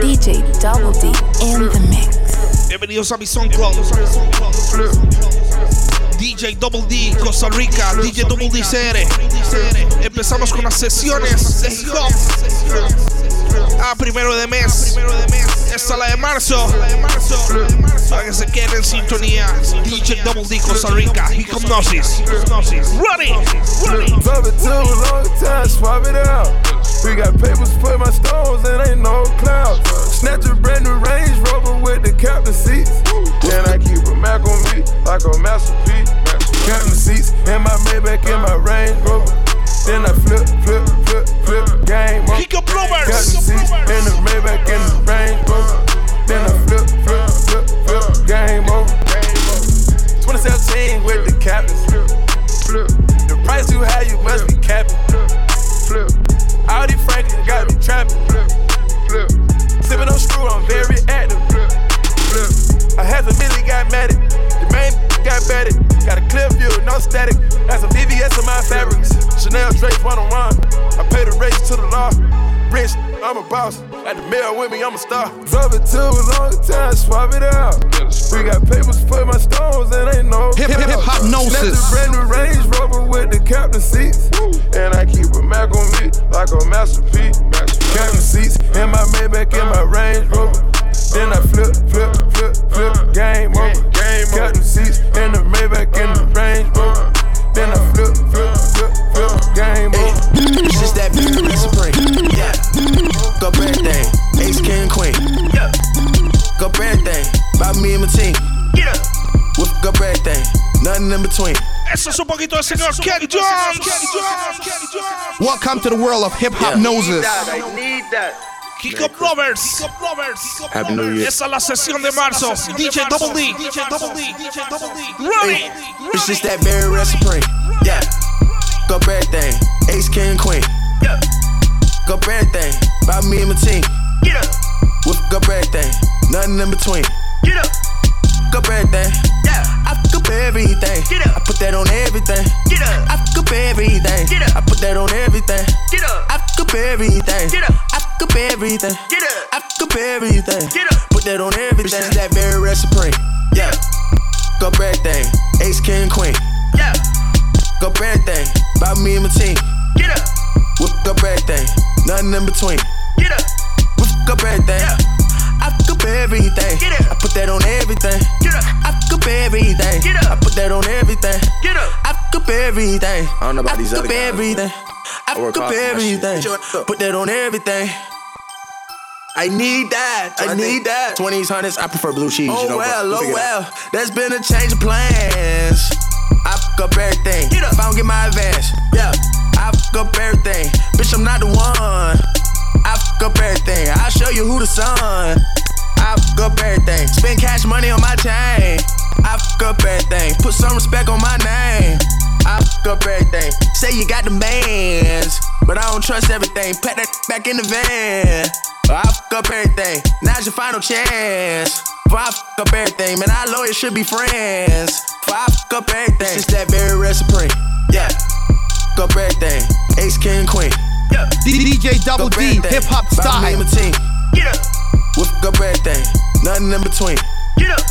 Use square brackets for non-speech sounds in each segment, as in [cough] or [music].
DJ Double D in the mix. Bienvenidos a mi SoundCloud. DJ Double D, Costa Rica, DJ Double D CR. Empezamos con las sesiones de hip hop. A primero de mes. Esta es la de marzo. Para que se queden en sintonía. DJ Double D, Costa Rica, Hipnosis. Ready. Drop it too long time, swap it out. We got papers for my stones and ain't no clouds. Snatch a brand new Range Rover with the captain seats. Then I keep a Mac on me like a masterpiece. Captain seats and my Maybach in my Range Rover. Then I flip, flip, flip, flip, game over. Kick up blowers. Captain seats and the Maybach in the Range Rover. Then I flip, flip, flip, flip, game over. 2017 with the captains. Flip, flip. The price too high, you must be capping. Audi Franklin got me trapping. Sipping on screw, I'm very active. I had some Millie got mad at. The main got batted. Got a clear view, no static. Got some VVS in my fabrics. Chanel Drake one on one. I pay the race to the law. Rich, I'm a boss. At the mail with me, I'm a star. Drove it too long time, swap it out. We got papers for my stones and ain't no Hip- hip- hip hop gnosis. brand new Range Rover with the captain seats. And I keep a Mac on me like a masterpiece. Captain seats and my Maybach in my Range Rover. Then I flip, flip, flip, flip, game over. Captain seats and the Maybach in the Range Rover. Then I flip, flip, flip, flip, game over. It's just that beauty supreme. Yeah. Go birthday, ace, king, queen. Yeah. Go birthday, by me and my team. Yeah. With go birthday, nothing in between. Eso es un poquito del señor Kenny Jones. Welcome to the world of hip hop noses. Kick up lovers. Happy New Year. Esa es la sesión de marzo. DJ Double D. DJ Double D. DJ Double D. Ready. It's just that very supreme. Yeah. Go birthday, ace, king, queen. Yeah. Go birthday, by me and my team. Get up. With go birthday, nothing in between. Get up. Go birthday. Yeah. I fuck up everything. Get up. I put that on everything. Get up. I fuck up everything. Get up. I put that on everything. Get up. I fuck up everything. Get up. I fuck up everything. Get up. I fuck up everything. Get up. Put that on everything. It's just that very rare supreme. Yeah. Go birthday, ace, king, queen. Yeah. Go birthday, by me and my team. Get up. With go birthday, nothing in between. Get up. With go birthday. Yeah. I fuck up everything. Get up. I put that on everything. Get up. I fuck up everything. Get up. I put that on everything. Get up. I fuck up everything. I don't know about these other guys. everything. I work fuck up hard for my shit. everything. Put that on everything. I need that. I need that. 20s, hundreds, I prefer blue cheese. Oh you know, well, but oh figure it out. well. There's been a change of plans. I fuck up everything. Get up. If I don't get my advance, yeah. I fuck up everything. Bitch, I'm not the one. I fuck up everything. I'll show you who the son. I fuck up everything. Spend cash money on my chain. I fuck up everything. Put some respect on my name. I fuck up everything. Say you got the bands, but I don't trust everything. Pack that back in the van. I fuck up everything. Now's your final chance. If I fuck up everything, man, our lawyers should be friends. If I fuck up everything, it's just that very supreme. Yeah. Fuck up everything. Ace, king, queen. Yeah. DJ Double D, hip hop By me and my team. Get up. With fuck up everything. Nothing in between. Get up.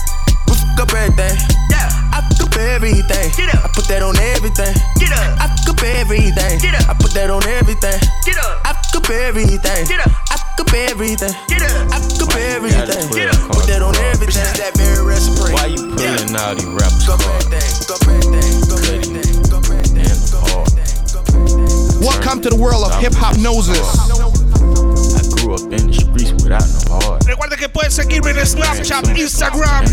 With fuck up everything. Yeah. I fuck up everything. Get up. I put that on everything. Get up. I fuck up everything. Get up. I put that on everything. Get up. I fuck up everything. Get up. I fuck up everything. Get up. I fuck up everything. Get up. Put that on everything. It's that very rare supreme. Why you pulling all these rappers Go card? everything. Go everything. Go everything. Go everything. Go everything. Welcome to the world of hip hop noses. I grew up in the streets without no heart. Recuerda que puedes seguirme en Snapchat, Instagram,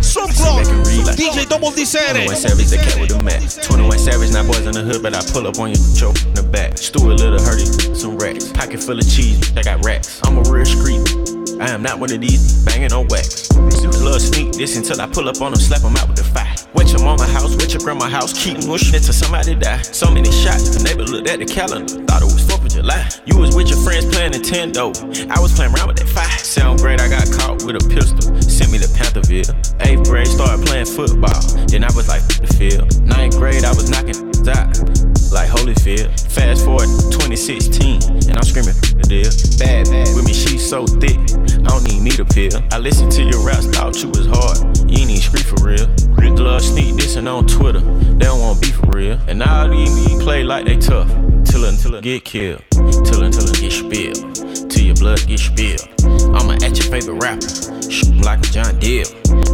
SoundCloud, DJ Double D CR. 21 Savage, the cat with the mat. 21 Savage, not boys in the hood, but I pull up on you, choke in the back. Stuart Little, hurdy, some racks. Pocket full of cheese, I got racks. I'm a real street. I am not one of these banging on wax. Little sneak this until I pull up on them, slap them out with the fire. Wet your mama house, wet your grandma house, keep mushing until somebody die. So many shots, the neighbor looked at the calendar, thought it was 4th of July. You was with your friends playing Nintendo, I was playing around with that fire. Sound great, I got caught with a pistol, sent me to Panthersville. Eighth grade, started playing football, then I was like, "F the field. Ninth grade, I was knocking [laughs] out like Holyfield. Fast forward 2016, and I'm screaming the deal. Bad, bad with me, she's so thick. I don't even need a pill. I listened to your raps, thought you was hard. You ain't even street for real. Rick Love sneak dissing on Twitter. They don't want beef for real. And all these play like they tough. Till until it get killed. Till until it get spilled. Till your blood get spilled. I'ma at your favorite rapper. Shoot like a John Deere.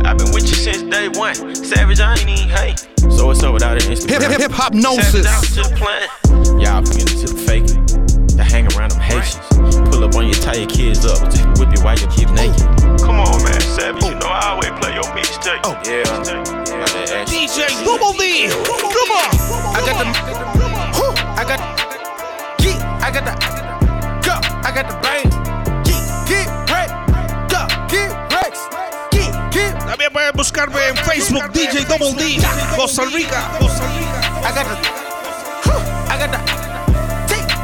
I've been with you since day one. Savage, I ain't even hate. So what's up without an Instagram? Hip hip hop gnosis. Y'all to. To hang around them Haitians. Pull up on tie your kids up. Just whip you while your kids naked. Come on, man, Savage. You know I always play your mixtape. Oh, yeah. yeah. DJ D. Come on. I got the. DJ Double D Costa Rica. I got the. I got the.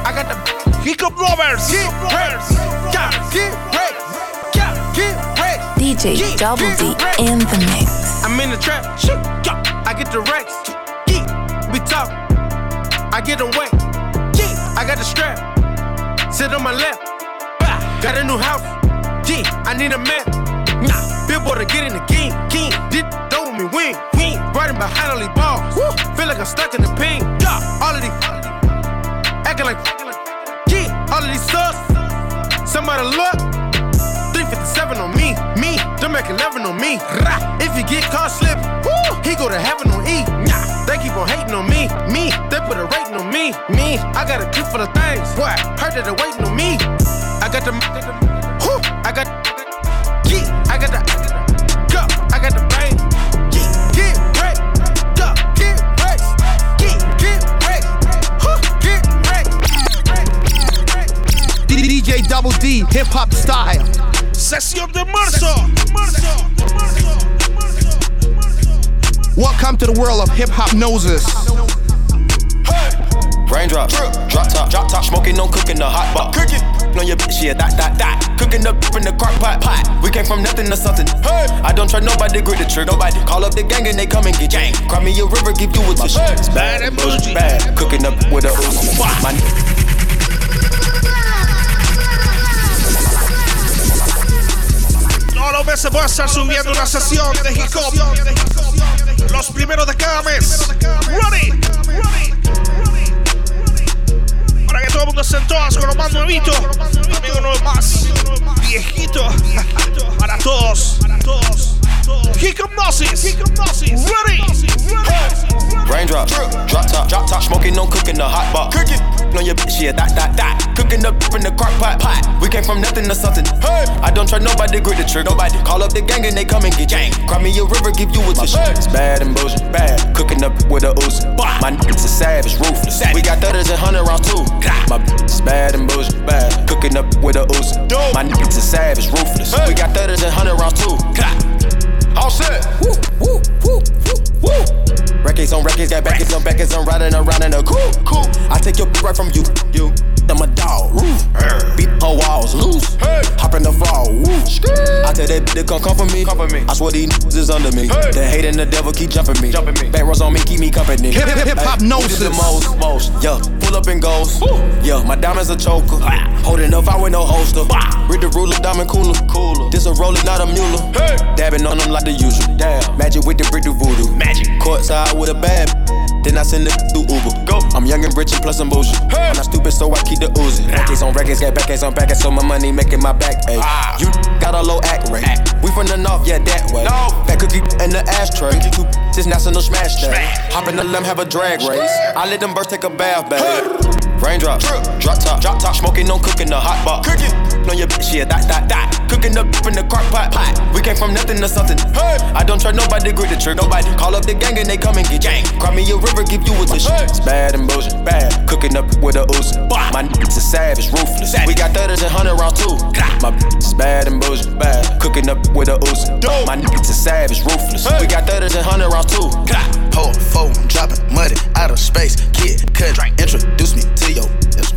I got the. Hiccup Lovers. Get wrecked. Yeah, get wrecked. Yeah, get wrecked. DJ Double D in the mix. I'm in the trap. I get the racks. We talk. I get them wet. I got the strap. Sit on my lap. Got a new house. Yeah. I need a map. Nah. Billboard to get in the game. King. Me win. Win. Riding behind all these balls. Woo. Feel like I'm stuck in the pain. Yeah. All of these. Acting like. Yeah. All of these sus. Somebody look. 357 on me, me, them make 11 on me. Rah. If you get caught slipping, woo, he go to heaven on E. Nah, they keep on hating on me, me, they put a rating on me, me. I got a clip full of things, what? Heard that they waiting on me. I got the, whoo, I got, Double D, hip hop style. Sesión de marzo. Welcome to the world of hip hop noses. Raindrop, drop top, drop top, smoking, no cooking, the hot pot. Cooking on your bitch, yeah, that, that, that. Cooking up in the crock pot, pot. We came from nothing to something. Hey, I don't try nobody, grip the trigger. Nobody call up the gang and they come and get gang. Cry me a river, give you a tissue. It's bad and bullshit, bad. Cooking up with a ooze. My los meses voy a estar subiendo una sesión de hip hop. Los primeros de cada mes. Ready. Para que todo el mundo estén todas con lo más. Amigo, no más viejito. Para todos. Hypnosis. Ready. Raindrop, drop top, drop top, smoking, no cooking, the hot pot. Cooking on your bitch, yeah, that, that, that. Cooking up in the crock pot, pot. We came from nothing to something. Hey, I don't try nobody, grip the trigger. Nobody call up the gang and they come and get gang. Cry me a river, give you a tissue. It's bad and bullshit, bad. Cooking up with a ooze. My niggas is savage, ruthless. We got thudders and hundred rounds too. My bitch is bad and bullshit, bad. Cooking up with a ooze. My niggas is savage, ruthless. We got thudders and hundred rounds too. All set. Woo, woo, woo, woo, woo. Records on records, got backers on backers, I'm riding around in a cool. I take your right from you, you. I'm a dog. Beat her walls loose. Hey. Hop in the fall. I tell that bitch to come come for me. Come for me. I swear these niggas is under me. Hey. The hate and the devil keep jumping me. Jumping me. Back rows on me, keep me company. Hip hip hip hop Hey, did the most, most. Yeah, pull up and goes. Yeah, my diamonds a choker. Holding up, I with no holster. Read the ruler, diamond cooler. Cooler. This a roller, not a mule. Hey. Dabbing on them like the usual. Damn. Magic with the brick do voodoo. Magic. Courtside with a bad. Then I send it through Uber. Go. I'm young and rich and plus I'm bougie. Hey. I'm not stupid, so I keep the Uzi. Records on records, got backers on backers, so my money making my back. Ay. Ah. You got a low act rate. We from the north, yeah, that way. No. That cookie in the ashtray. Two this national smash day. Hop in the limb, have a drag race. I let them birds take a bath, babe. Raindrop, drop top, drop top, smoking, no cooking, the hot box. Cooking on your bitch, yeah, that, that, that. Cooking up in the crock pot, pot. We came from nothing to something. Hey, I don't try nobody, grip the trick, Nobody call up the gang and they come and get gang. Cry me a river, give you a tissue. It's bad and bullshit, bad. Cooking up with a ooze. My niggas is savage, ruthless. We got thudders and hundred round too. My bitch is bad and bullshit, bad. Cooking up with a ooze. My niggas is savage, ruthless. We got thudders and hundred round too. Pull four, dropping muddy out of space. Kid cut, introduce me to your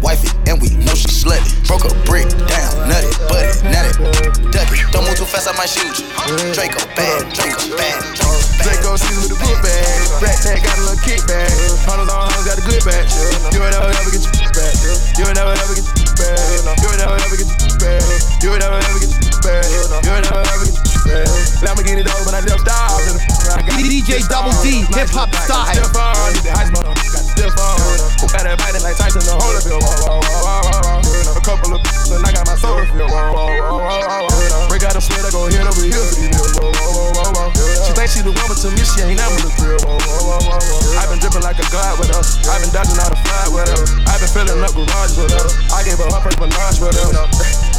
wifey, and we know she slutty. Broke a brick down, nut it, butt it. Don't move too fast, I might shoot you. Draco, bad, Draco, bad, Draco, with the book bag. Rat tag got a little kickback. Hunters on hunters got a good back. You ain't never ever get your back. You ain't never ever get your back. You ain't never ever get your back. You ain't never ever get your back. You ain't never ever get your back. Lamborghini I left off. DJ Double D, hip hop style still fall. Got that bite like Tyson, the whole of. A couple of and I got my soul feel. Break out sweat, I go hit over here. She thinks she the woman to me, she ain't never the real. I've been dripping like a god with her. I've been dodging all the fly with her. I've been filling up garage with her. I gave her her first menage with her.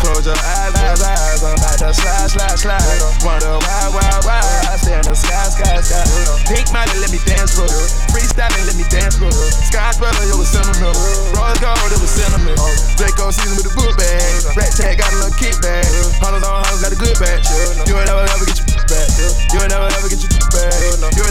Close your eyes, eyes, eyes. I'm about to slide, slide, slide. Wonder why, why, why. I stay in the sky, sky, sky. Pink money, let me dance with her. Freestyling, let me dance with her. Sky brother, it was sentimental. Rose gold, it was cinnamon. Draco season with the book bag. Rat tag got a little kickback. Hunters on hunters got a good batch. You ain't never ever get your back. You ain't never ever get your back. You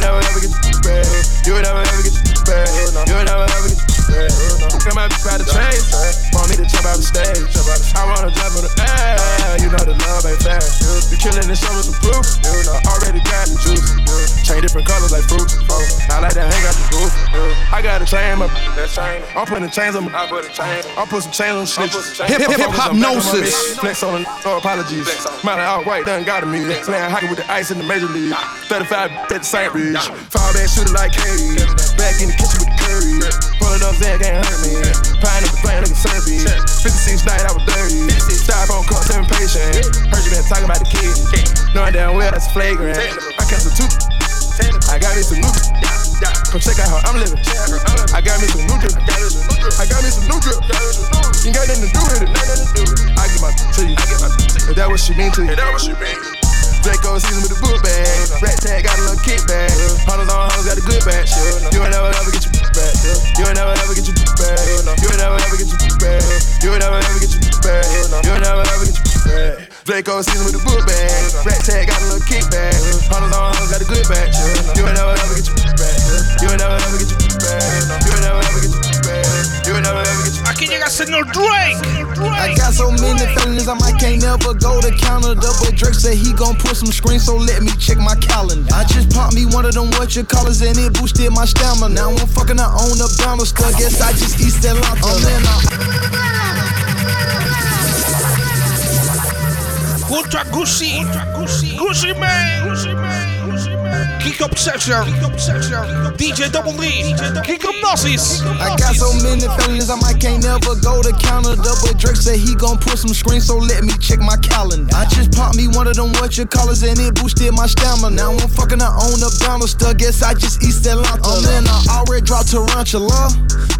I a chain, my I'm putting chains on my. I'm putting some chains on snitches. Hip hip hypnosis. Flex on the no apologies. Mine outright done got to me. Playing hockey with the ice in the major league. 35 at the St. Ridge. Fall back shooter like Katie. Back in the kitchen with the curry. Pull it up, Zach can't hurt me. Pine up the plane like a survey. 56 night, I was dirty. Styrofoam cup, seven patient. Heard you been talking about the kid. Knowing damn well that's flagrant. I kept some two. I got me some new. Come check out how I'm living. I got me some new drip. I got me some new drip. You ain't got nothing to do with it. I give my to you. If that what she mean to you. Draco season with the book bag. Rat tag got a little kickback. Hunters on hunters got a good batch. You ain't never ever get your back. You ain't never ever get your back. You ain't never ever get your back. You ain't never ever get your back. You ain't never ever get your back. Draco season with the book bag. Rat tag got a little kickback. Hunters on hunters got a good batch. You ain't never ever get your back. You ain't never ever get your back. You ain't never ever get your back. You ain't never ever get your Aquí llega señor Drake. I got so many felonies, I might can't never go to Canada. But Drake said he gon' put some screens, so let me check my calendar. I just popped me one of them what you callers and it boosted my stamina. Now I'm fucking I own up down the. Guess I just East Atlanta. I'm in Junto a Gucci. Gucci Man. Kick Obsession. DJ Double D. Kick Hypnosis. I got so many feelings, I might can't never go to Canada. But Drake said he gon' put some screens, so let me check my calendar. I just popped me one of them what you callers and it boosted my stamina. Now I'm fucking I own up down the stuff. Guess I just East Atlanta. Oh, I'm in, I already dropped Tarantula.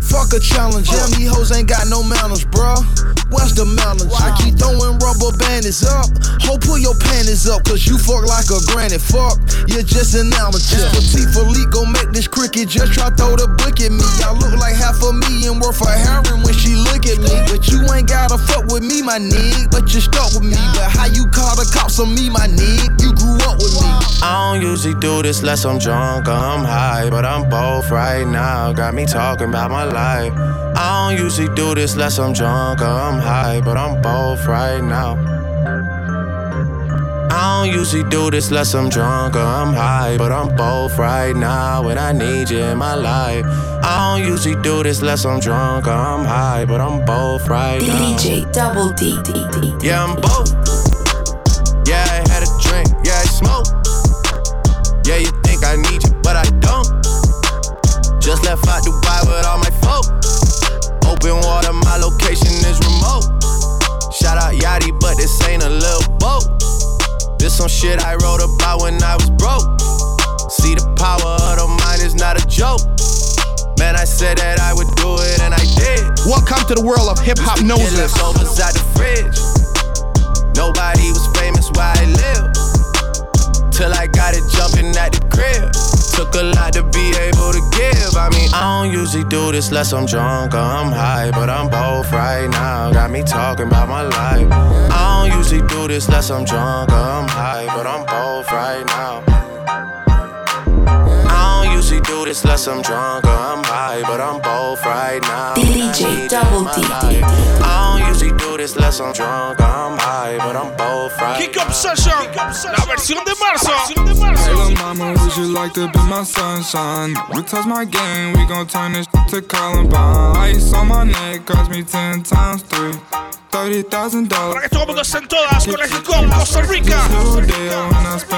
Fuck a challenge. Damn, oh. these hoes ain't got no manners, bruh. What's the manners? I keep throwing rubber bandits up. Ho, pull your panties up, cause you fuck like a granny. Fuck, you're just an amateur. Patek Philippe gon' make this cricket. Just try throw the book at me. I look like half a million worth of heroin when she look at me. But you ain't gotta fuck with me, my nigga. But you stuck with me. But how you call the cops on me, my nigga? You grew up with me. I don't usually do this unless I'm drunk or I'm high, but I'm both right now. Got me talking about my life. I don't usually do this unless I'm drunk or I'm high, but I'm both right now. I don't usually do this unless I'm drunk or I'm high, but I'm both right now, and I need you in my life. I don't usually do this unless I'm drunk or I'm high, but I'm both right now. DJ Double D D D. Yeah, I'm both. Yeah, I had a drink. Yeah, I smoke. Yeah, you think I need you, but I don't. Just left out Dubai with all my folk. Open water, my location is remote. Shout out Yachty, but this ain't a little boat. This some shit I wrote about when I was broke. See the power of the mind is not a joke. Man, I said that I would do it and I did. Welcome to the world of hip hop noses. leftovers out the fridge. Nobody was famous where I lived. Till I got it jumping at the crib. Took a lot to be able to give. I mean, I don't usually do this unless I'm drunk or I'm high, but I'm both right now. Got me talking about my life. Don't usually do this unless I'm drunk or I'm high, but I'm both right now. I don't usually do this unless I'm drunk or I'm high, but I'm both right now. DJ Double D D. I don't usually do this unless I'm drunk or I'm high, but I'm both right Kick Obsession. La versión de marzo. Hey, little mama, would you like to be my sunshine? We touch my game, we gon' turn this to Columbine. Ice on my neck, cost me ten times three. $30,000. Para que todo el mundo esté en todas con el hip hop Costa Rica.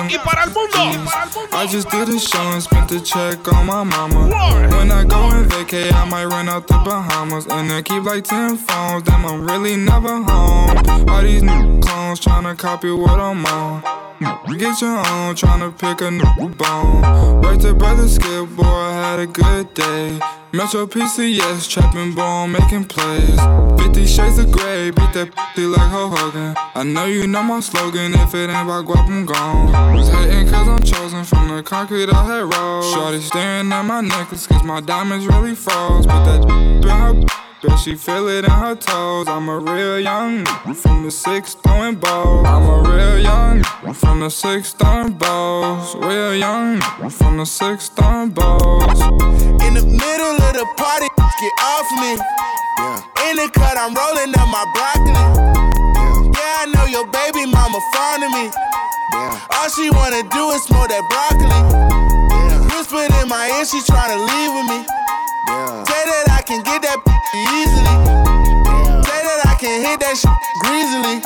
Y para el mundo. I just did a show and spent the check on my mama. When I go on vacay, I might run out the Bahamas. And I keep like 10 phones, damn, I'm really never home. All these new clones tryna copy what I'm on. Get your own, tryna pick a new bone. Right to brother Skip, boy, I had a good day. Metro PCS, trapping bone, making plays. 50 shades of gray, beat that pussy like Hulk Hogan. I know you know my slogan, if it ain't about guap, I'm gone. Hating cause I'm chosen from the concrete I had rolled. Shorty staring at my necklace cause my diamonds really froze. But that [laughs] in her Bet she feel it in her toes. I'm a real young from the six throwing balls. I'm a real young from the six throwing balls. Real young from the six throwing balls. In the middle of the party, get off me. Yeah. In the cut, I'm rolling up my broccoli. Yeah, yeah I know your baby mama fond of me. Yeah. All she wanna do is smoke that broccoli. Yeah. Whispered in my ear, she tryna leave with me. Yeah. Say that I can get that easily. Yeah. Say that I can hit that shit greasily.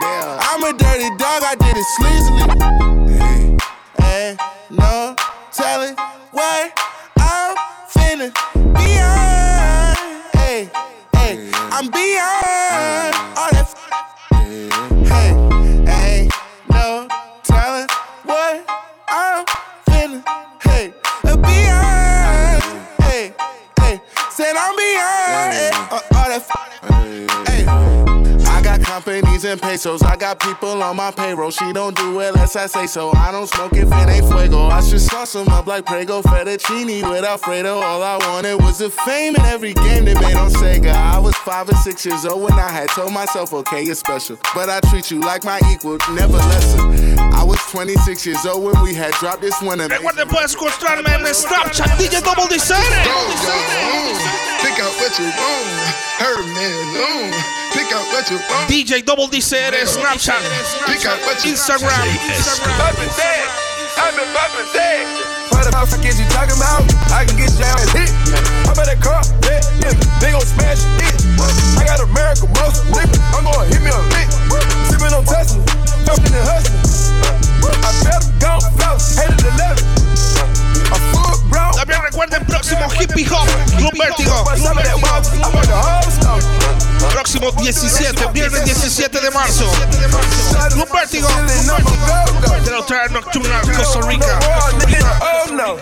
Yeah. I'm a dirty dog, I did it sleazily. Hey. Ain't no telling companies and pesos. I got people on my payroll. She don't do it unless I say so. I don't smoke if it ain't fuego. I should sauce them up like Prego fettuccine with Alfredo. All I wanted was the fame in every game they made on Sega. I was five or six years old when I had told myself, okay, you're special. But I treat you like my equal, never lesser. I was 26 years old when we had dropped this one. Recuerden, puedes encontrarme en Snapchat, DJ Double Design. Pick out what you want. Her man. Pick out what you want. DJ Double DCR, Snapchat, Instagram. I've been dead. I've been poppin' What the fuck is you talking about? I can get you out and hit. I'm at that car, yeah, yeah. They gon' smash it. I got American muscle, nigga. I'm gon' hit me a lick. Sippin' on Tesla, jumpin' and hustlin'. I better go, fellas, headed to 11. A full brown. También recuerden próximo Hippie Hop Club Vértigo. Próximo 17, viernes 17 de marzo. Club Vértigo. De la otra nocturna Costa Rica. Oh no.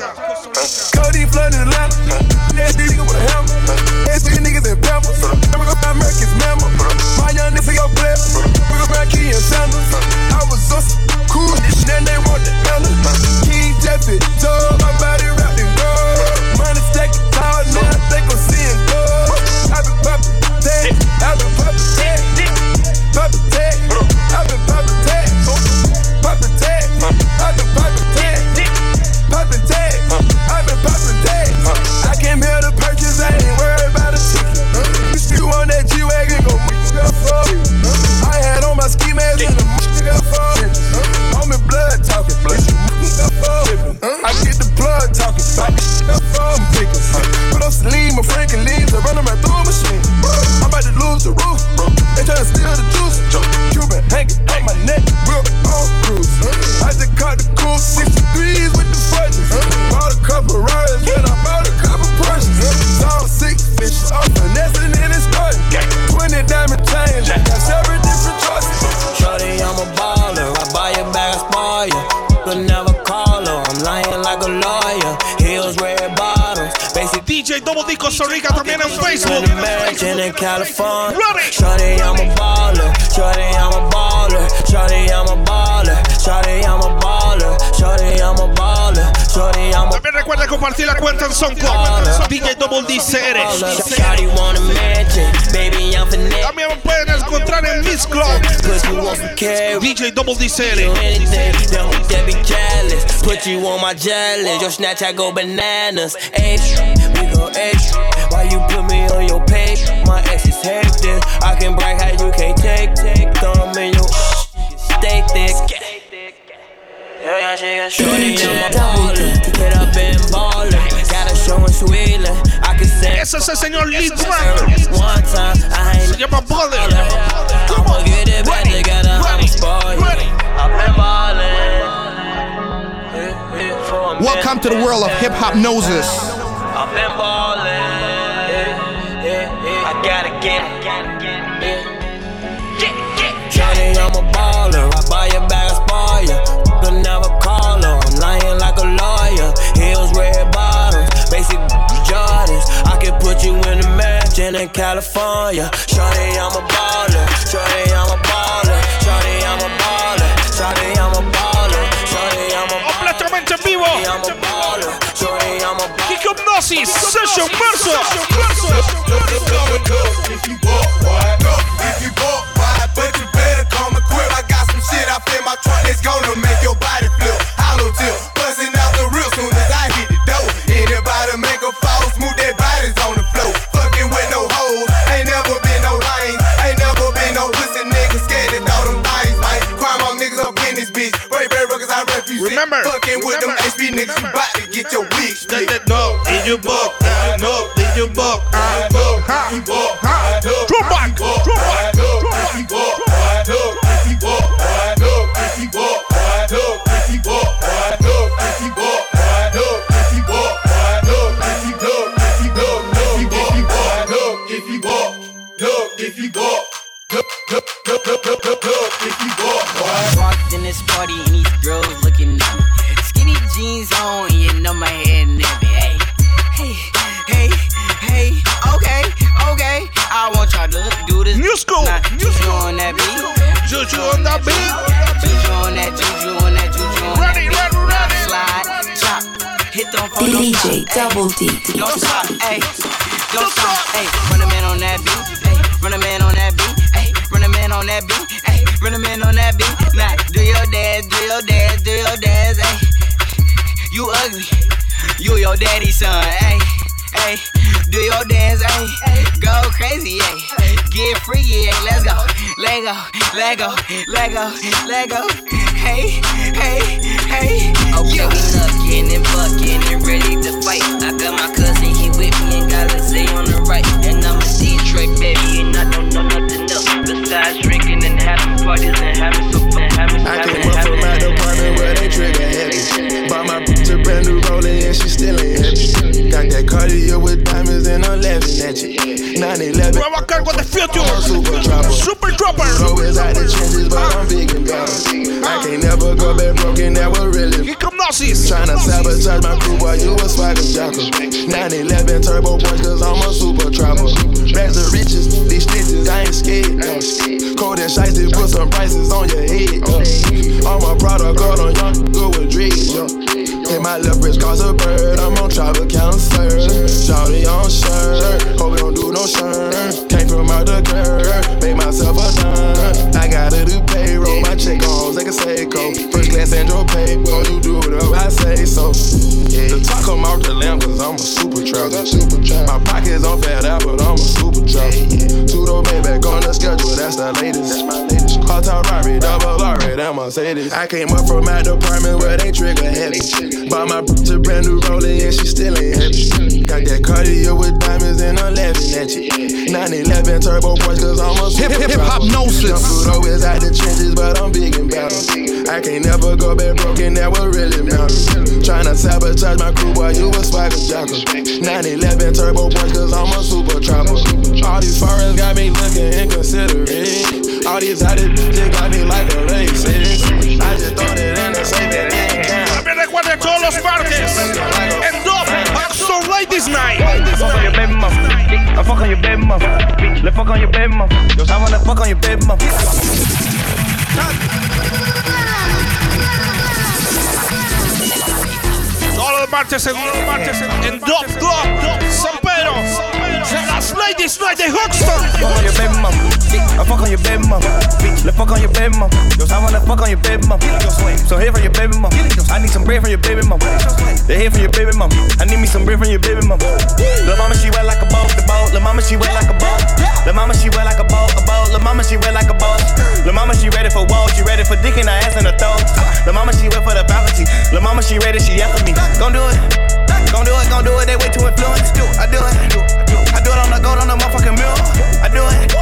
Cody flooding Atlanta. Yeah, these niggas with a hammer. Yeah, these niggas in Pampers. We gon' find Americans member. My young niggas go blip. We gon' find Key and Sanders. I was so cool, this then they want the Ella. King Jeffy, DJ Double D Do anything, don't that be jealous. Put you on my jealous. Your Snapchat go bananas. Extra, we go extra. Why you put me on your page? My ex is hectic. I can brag how you can't take, take. Thumb in your stay thick. Yeah, yeah, she got shorty, I'm a baller. Get up and baller. Got a show in Sweden. I can send. Ese es el señor Lee. One time, I ain't Se llama Bullet. I'ma get it back together, I'ma for a Welcome to the world of hip hop noses. I've been ballin'. I gotta get it. Johnny, I'm a baller. I buy your bag, I spoil ya. But never call her. I'm lying like a lawyer. Heels, red bottoms, basic Jordans. I can put you in a mansion in California. Shorty, I'm a baller. Shorty, I'm a baller. Shorty, I'm a baller. Shorty, Completamente en vivo. I'm a baller. Shorty, I'm a baller. Hipnosis Session Verso. If you walk, boy, if No, did you buck? No, did you buck? Do this. New school. Nah, juju on that beat. Juju on that beat. Juju on that, juju on that, juju on Ready, that ready, beat. ready. Slide, chop, hit them for don't DJ. Double D. Don't stop, hey. Don't stop, hey. Run a man on that beat, hey. Run a man on that beat, hey. Run a man on that beat, hey. Run a man on that beat. Now, do your dance, do your dance, do your dance, hey. You ugly, you your daddy's son, hey. Hey, do your dance, hey. Go crazy, hey. Get freaky, hey. Let's go, let go, let go, let go, let go. Hey, hey, hey. Oh, okay, we looking and bucking and ready to fight. I got my cousin, he with me and got say on the right. And I'm a Detroit baby, and I don't know nothing else besides drinking and having parties and having some fun, having, I having, came up from having, my where they trigger heavy. Bought my bitch a brand new rolling and she still ain't heavy. Got that Cartier with diamonds and I'm laughing at you. 911. Nuevo cargo de Future. Super dropper. Super Dropper. Always out the trenches, but I'm ah. big and better. I ah. can't never go back broken, that was really. Hipnosis. Tryna sabotage my crew, boy, you a swagger jocker. 911 turbo boys, cause I'm a super trapper. Bags of riches, these stitches, I ain't scared. No. Cold and shiesty, put some prices on your head. Uh. All my product got on young, good with dreads. Uh. In my left wrist cause a bird, I'm on travel counselor. Shawty on shirt, hope we don't do no shirt. Came from out the curb, made myself a dime. I gotta do payroll, my check on like a Seiko. First class Android pay, gon' you do whatever I say so. The talk come off the lamp cause I'm a super. Super My pockets on fat out, but I'm a super traveler. Two door Maybach on the schedule, that's the latest. My top double that Mercedes. I came up from my department where they trigger heavy. Bought my bitch a brand new rolling and she still ain't heavy. Got that Cartier with diamonds and I'm laughing at you. 911 turbo boys cause I'm a super Hip- hip- hip-hopnosis. Jump always out the trenches, but I'm big and better. I can't never go back broken, that what really matters. Tryna sabotage my crew, boy, you a swagger jacker. 911 turbo boys cause I'm a super trapper. All these foreigns got me looking inconsiderate. All these hot bitches got me like a race. I just throw it in the safe and it count. También recuerden todos los martes en Dub Axel Ladies Night. I fuck on your baby mama. I fuck on your baby mama. Let's fuck on your baby mama. I wanna fuck on your baby mama. Todos los martes en, todos los martes en, en Dub Club San Pedro. Las Ladies Night de Hoxton. Fuck on your baby mama. I fuck on your baby mama. Let's fuck on your baby mama. I wanna fuck on your baby mama. So here from your baby mama. I need some bread from your baby mama. They here from your baby mama. I need me some bread from your baby mama. Lil' mama she wet like a boat, the boat. Lil' mama she wet like a boat. Lil' mama she wet like a boat, a boat. Lil' mama she wet like a boat. Lil' mama she ready for walls, she ready for dick in her ass in her throat. Lil' mama she wet for the faculty. Lil' mama she ready, she after me. Gon' do it. Gon' do it, gon' do it, they way too influenced. I do it. It on the gold on the motherfucking mirror. I do it.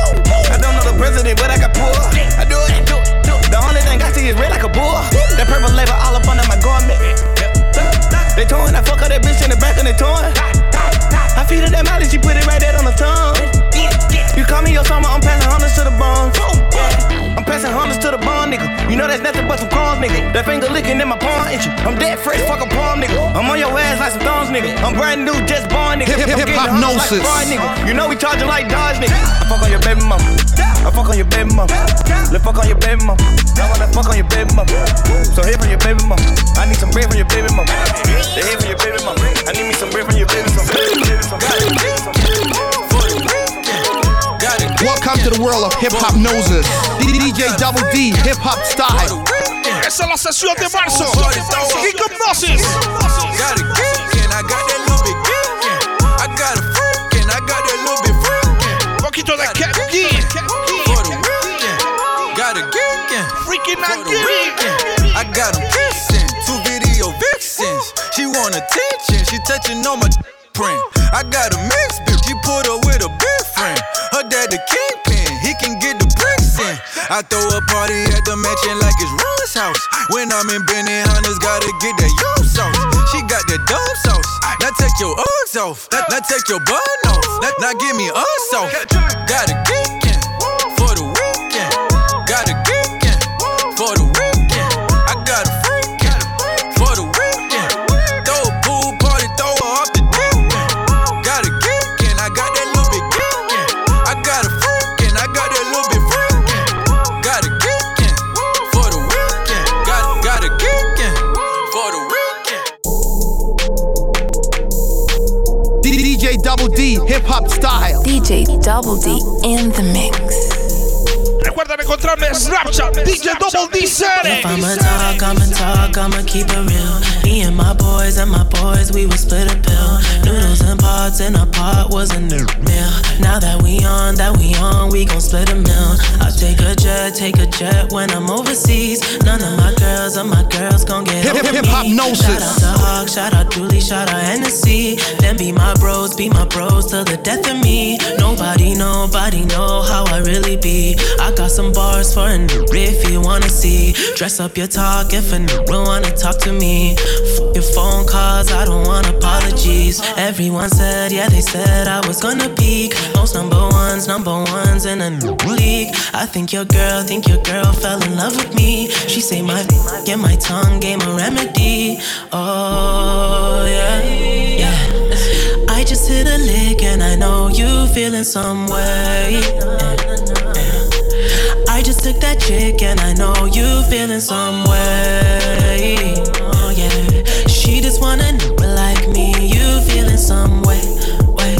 I don't know the president, but I got poor. I do it. The only thing I see is red like a bull. That purple label all up under my garment. They torn, I fuck up that bitch in the back and they torn. I feed her that mileage, she put it right there on the tongue. You call me your summer, I'm passing hundreds to the bone. I'm passing hundreds to the bone, nigga. You know that's nothing but some crumbs, nigga. That finger licking in my palm itching. I'm dead fresh, fuck a palm, nigga. I'm on your ass like some nigga. I'm brand new, just born, nigga. Hip- hip- I'm getting hypnosis. Like a nigga. You know we charging like Dodge, nigga. I fuck on your baby mama. I fuck on your baby mama. Let's fuck on your baby mama. I wanna fuck on your baby mama. So hit from your baby mama. I need some bread from your baby mama. They hit from your baby mama. I need me some bread from your baby mama. Welcome to the world of hip hop noses. DJ Double D, hip hop style. Esa es la sesión de marzo. Kick Hypnosis. Got a geek and I got that little bit geek. I got a freak and I got that little bit freak. Poquito de Kap G. For the weekend. Got a geek and freaking for the weekend. I got them kissing, two video vixens. She want attention, she touching on my print. I got a mix bitch, she put her with a big friend. Her dad the kingpin, he can get the bricks in. I throw a party at the mansion like it's Ron's house. When I'm in Benihana's, gotta get that yo sauce. She got that dumb sauce. Now take your Uggs off. Now, take your bun off. Now, give me us off. Got a D, hip hop style. DJ Double D in the mix. Recuerden encontrarme en Snapchat, DJ Double D CR. If I'ma talk, I'ma talk, I'ma keep it real. Me and my boys and my boys, we would split a pill. Noodles and pots in a pot was a new meal. Now that we on, that we on, we gon' split a meal. I take a jet, take a jet when I'm overseas. None of my girls or my girls gon' get Hip- over hip- me. hip-hopnosis. Shout out to Hawk, shout out Dooley, shout out Hennessy. Then be my bros, be my bros till the death of me. Nobody, nobody know how I really be. I got some bars for a new if you wanna see. Dress up your talk if a new wanna talk to me. Your phone calls, I don't want apologies. Everyone said, yeah, they said I was gonna peak. Most number ones, number ones in a league. I think your girl, think your girl fell in love with me. She say my get my tongue gave a remedy. Oh yeah, yeah. I just hit a lick and I know you feeling some way. I just took that chick and I know you feeling some way. She just wanna know like me. You feeling some way, way,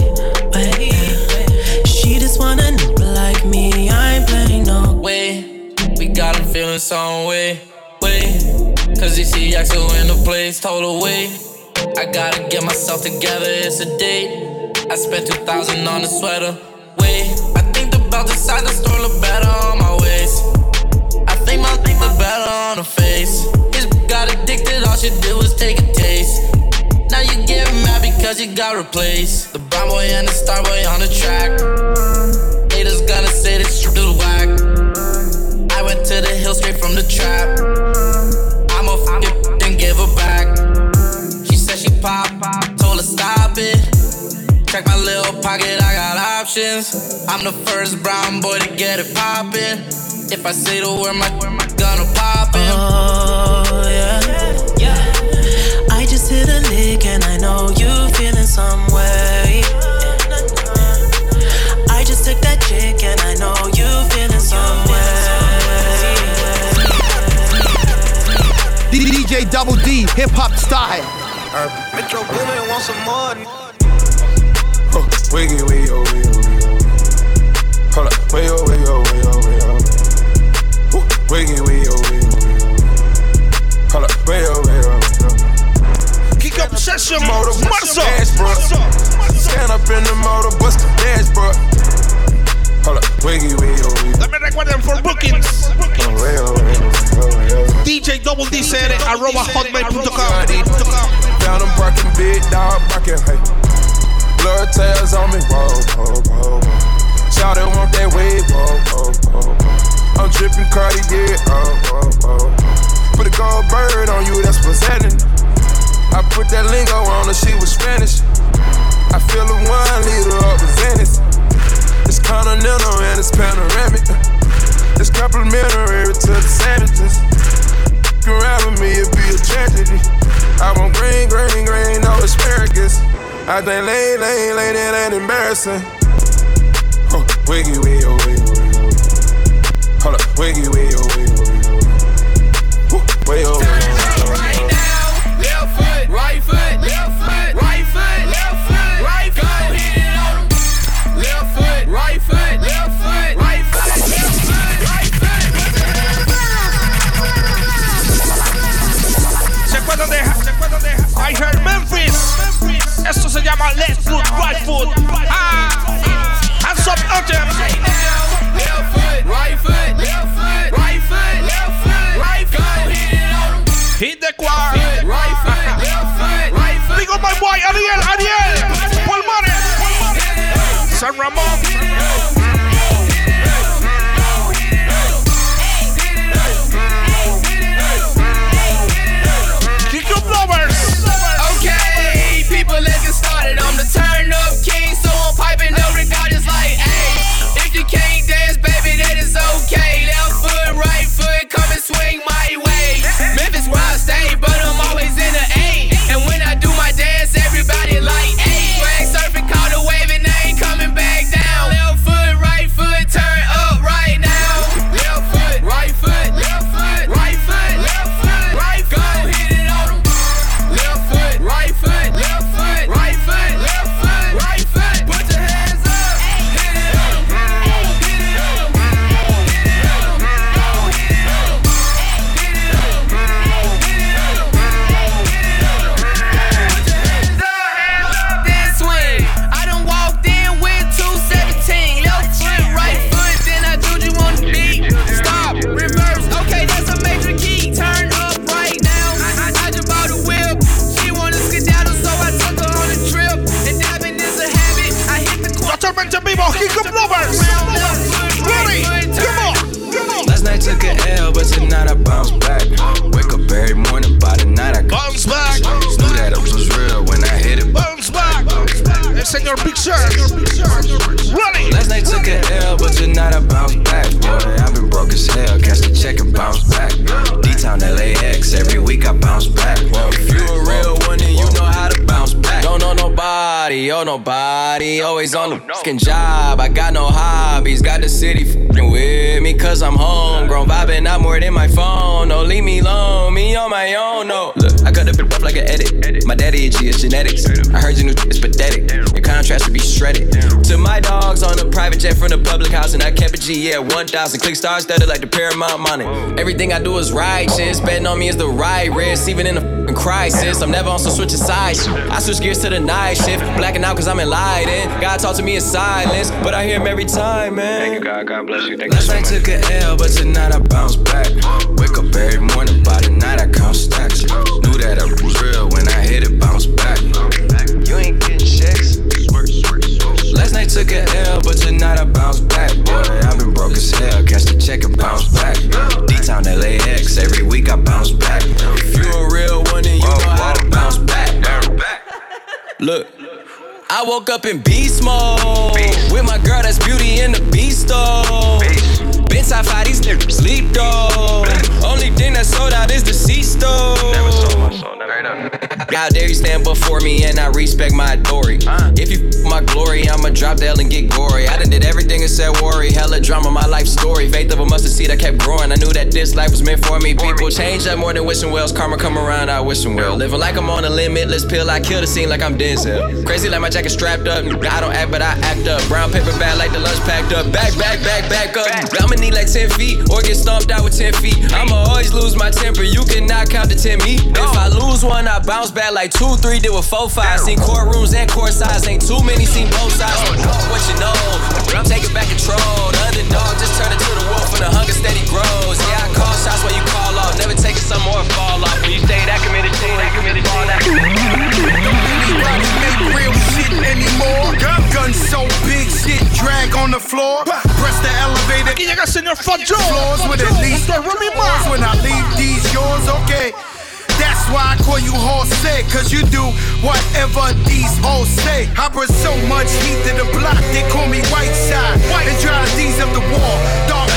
way. She just wanna know like me. I ain't playing no way. We got him feeling some way, way. Cause he see Axel in the place, told her way. I gotta get myself together, it's a date. I spent 2000 on a sweater, way. I think about the side the store look better on my waist. I think my thing look better on her face. His got addicted, all she did was take a taste. Now you get mad because you got replaced. The brown boy and the star boy on the track. Haters gonna say this shit is whack. I went to the hill straight from the trap. I'm a f it and give her back. She said she pop, told her stop it. Check my little pocket, I got options. I'm the first brown boy to get it poppin'. If I say the word, my gonna pop it. Uh-huh. Yeah. I just hit a lick and I know you feeling some way. I just took that chick and I know you feeling some way. DJ Double D, hip hop style. Metro Boomin want some more. Huh, wiggy, wiggy, oh, wiggy, oh, wiggy, oh. Hold up, way oh, way oh, way oh, way oh. Ooh, Wiggy, wiggy, oh, wiggy, oh, wiggy, oh. Hold up, way oh, way oh, up session, Motor, marzo. Dashboard. Stand up in the motor, bust the dashboard. Hold up, wiggy, wiggy, wiggy. También recuerden for bookings. Oh, way oh, way oh, oh, oh. DJ Double D CR, arroba hotmail.com. Found them barking big. dog barking, hey. Blood tails on me, whoa, whoa, whoa, whoa. Shout it, want that way, whoa, whoa, whoa. I'm tripping Cardi, yeah, oh, oh, oh. Put a gold bird on you, that's presenting. I put that lingo on her, she was Spanish. I feel a one liter up with Venice. It's continental and it's panoramic. It's complimentary to the sandwiches. Around with me, it'd be a tragedy. I want green, green, green, no asparagus. I think lay, lay, lay, that ain't embarrassing. Huh, wiggy, wiggy, wiggy, wiggy. Hold up, wiggy, wiggy, wiggy, wiggy. Way over. Big Last night took an L, but tonight I bounce back. Boy, I've been broke as hell, catch the check and bounce back. D-Town LAX, every week I bounce back. Whoa, if you a real one, then you know how to bounce back. Don't know nobody, oh nobody, always on the oh, fucking job. I got no hobbies, got the city fucking with me, cause I'm homegrown. Vibing out more than my phone, no, leave me alone, me on my own, no. Look, I cut the bit rough like an edit. My daddy itchy, it's genetics. I heard your new it's pathetic. Contrast would be shredded. To my dogs on a private jet from the public house, and I kept a G, yeah, 1,000. Click stars studded like the Paramount money. Everything I do is righteous. Betting on me is the right risk, even in a f***ing crisis. I'm never on some switching sides. I switch gears to the night shift. Blacking out cause I'm enlightened. God talk to me in silence, but I hear him every time, man. Thank you, God. God bless you. Thank Last night took an L, but tonight I bounce back. Wake up every morning, by the night I count stacks. Knew that I was real when I hit it, bounce back. Took an L, but tonight I bounce back. Boy, I've been broke as hell. Catch the check and bounce back. D-Town LAX, every week I bounce back. If you a real one, then you know how to bounce back. Look. I woke up in beast mode with my girl that's beauty in the beast though. Been top five, these niggas sleep though. Only thing that sold out is the C stove. How dare you stand before me and I respect my authority? If you f- my glory, I'ma drop the L and get gory. I done did everything except worry. Hella drama, my life story. Faith of a mustard seed, I kept growing. I knew that this life was meant for me. People change up more than wishing wells. Karma come around, I wish them well. Living like I'm on a limitless pill. I kill the scene like I'm Denzel. Crazy like my jacket strapped up. I don't act, but I act up. Brown paper bag like the lunch packed up. Back, back, back, back up. I'ma need like 10 feet or get stomped out with 10 feet. I'ma always lose my temper. You cannot count to 10 me. If I lose one, I bounce back like 2 3. Did with 4 5. Seen courtrooms and court sides. Ain't too many, seen both sides. What you know? I'm taking back control. The underdog just turned into the wolf and the hunger steady grows. Yeah, I call shots while you call off. Never taking some more fall off. You stay that committed, stay that committed, fall that committed anymore. Gun so big, shit drag on the floor. Press the elevator. Aquí llega el señor Fajón. Floors with at least when I leave these yours, okay. That's why I call you Jose, cause you do whatever these hoes say. I bring so much heat to the block, they call me Whiteside. White. And drive these up the wall. Dark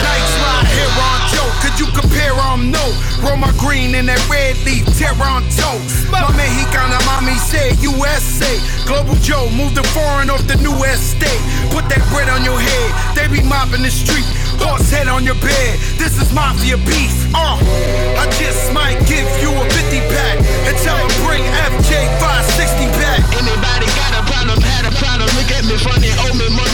nights on Joe. Could you compare on no? Roma green in that red leaf, Toronto. My Mexicana mommy said USA. Global Joe, move the foreign off the new estate. Put that bread on your head, they be mopping the street. Horse head on your bed, this is mafia beef. Uh, I just might give you a 50 pack and tell them bring FJ 560 back. Anybody got a problem, had a problem, look at me funny, owe me money,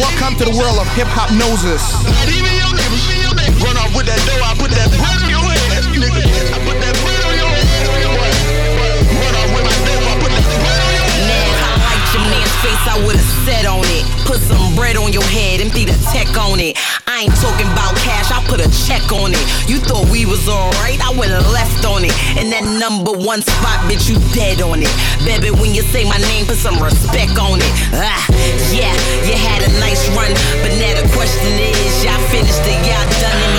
Welcome to the world of Hip-Hopnosis. Not even your name, even your name. Run off with that dough, I put that bread on your head, nigga. I put that bread on your head. Run off with my dough, I put that bread on your head. Man, highlight your man's face, I would've said on it. Put some bread on your head, empty the tech on it. I ain't talking about cash, I put a check on it. You thought we was alright, I would've left on it. And that number one spot, bitch, you dead on it. Baby, when you say my name, put some respect on it. Ah, yeah, you had a nice run, but now the question is, y'all finished it, y'all done even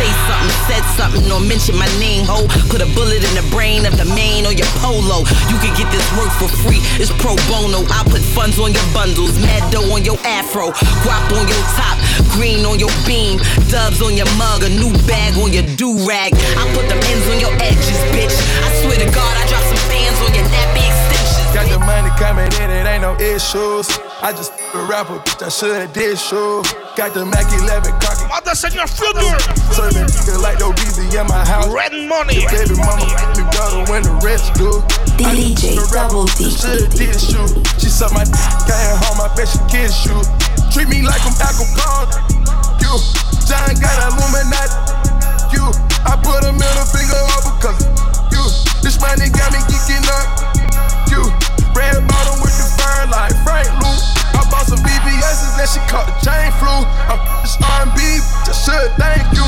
say something, said something, or mention my name, ho. Put a bullet in the brain of the main or your polo. You can get this work for free, it's pro bono. I put funds on your bundles, mad dough on your afro, guap on your top, green on your beam, dubs on your mug, a new bag on your do rag. I put them ends on your edges, bitch. I swear to God, I drop some fans on your extensions. Got the money coming in, it ain't no issues. I just a rapper, bitch, I should've did show. Got the Mac 11 cocky. Mata señor Future. Serving nigga like no busy in my house. Red money. Your baby mama make me better when the rest do. DJ Double D. Should've did shoot. She suck my dick, came home, I bet she kiss you. Treat me like I'm alcohol. You, John got Illuminati. You, I put a middle finger over cause you. This money got me geeking up. You, red bottom with the fur like Frank Lou. I bought some BBS's and she caught the chain flu. I'm this R&B, just should thank you.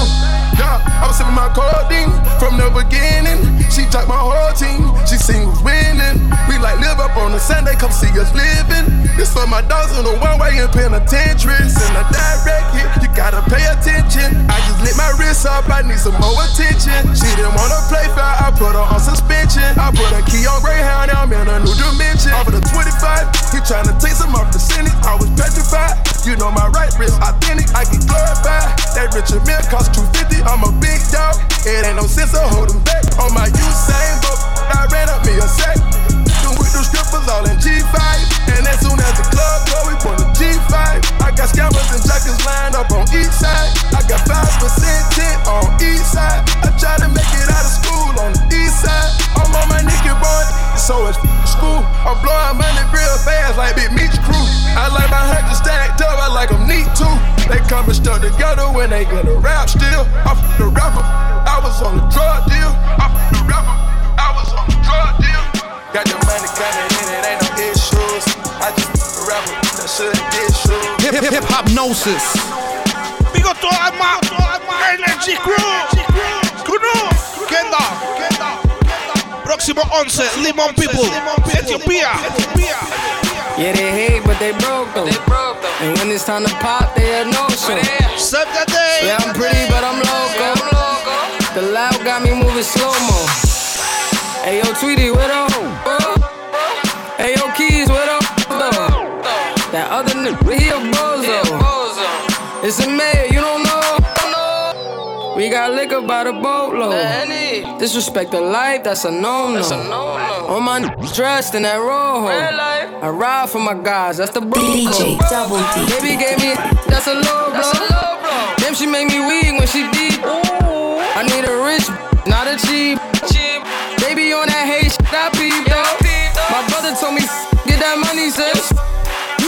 Yeah, I was sipping my codeine from the beginning. She took my whole team. She was winning. We like live up on a Sunday, come see us living. This for my dogs on the one way in penitentiaries. In a direct hit, you gotta pay attention. I just lit my wrist up, I need some more attention. She didn't wanna play fair, I put her on suspension. I put a key on Greyhound, now I'm in a new dimension. Off of the 25, he tryna take some off the sentence. I was petrified. You know my right wrist authentic, I get glorified. That Richard Mille cost 250, I'm a big dog. It ain't no sense of holding back. On my Usain Bolt, I ran up me a sack. Them with them strippers all in G5. And hip hip hop gnosis. Big up to all my, Energy Crew. Kuno. Kenda. Próximo 11, Limon People. Etiopía. Yeah, they hate, but they broke them. And when it's time to pop, they had no show. Sub that day. Yeah, I'm pretty, but I'm loco. The loud got me moving slow mo. Hey, yo, Tweety, what up? Hey, That other nigga, he a bozo. It's a mayor, you don't know. We got liquor by the boatload. Disrespect the life, that's a no-no. All my niggas dressed in that rojo. I ride for my guys, that's the bro DJ Double D. Baby gave me that's a low blow. Damn, she make me weak when she deep. I need a rich, not a cheap. Baby on that hate shit, I peep though. My brother told me get that money, sis.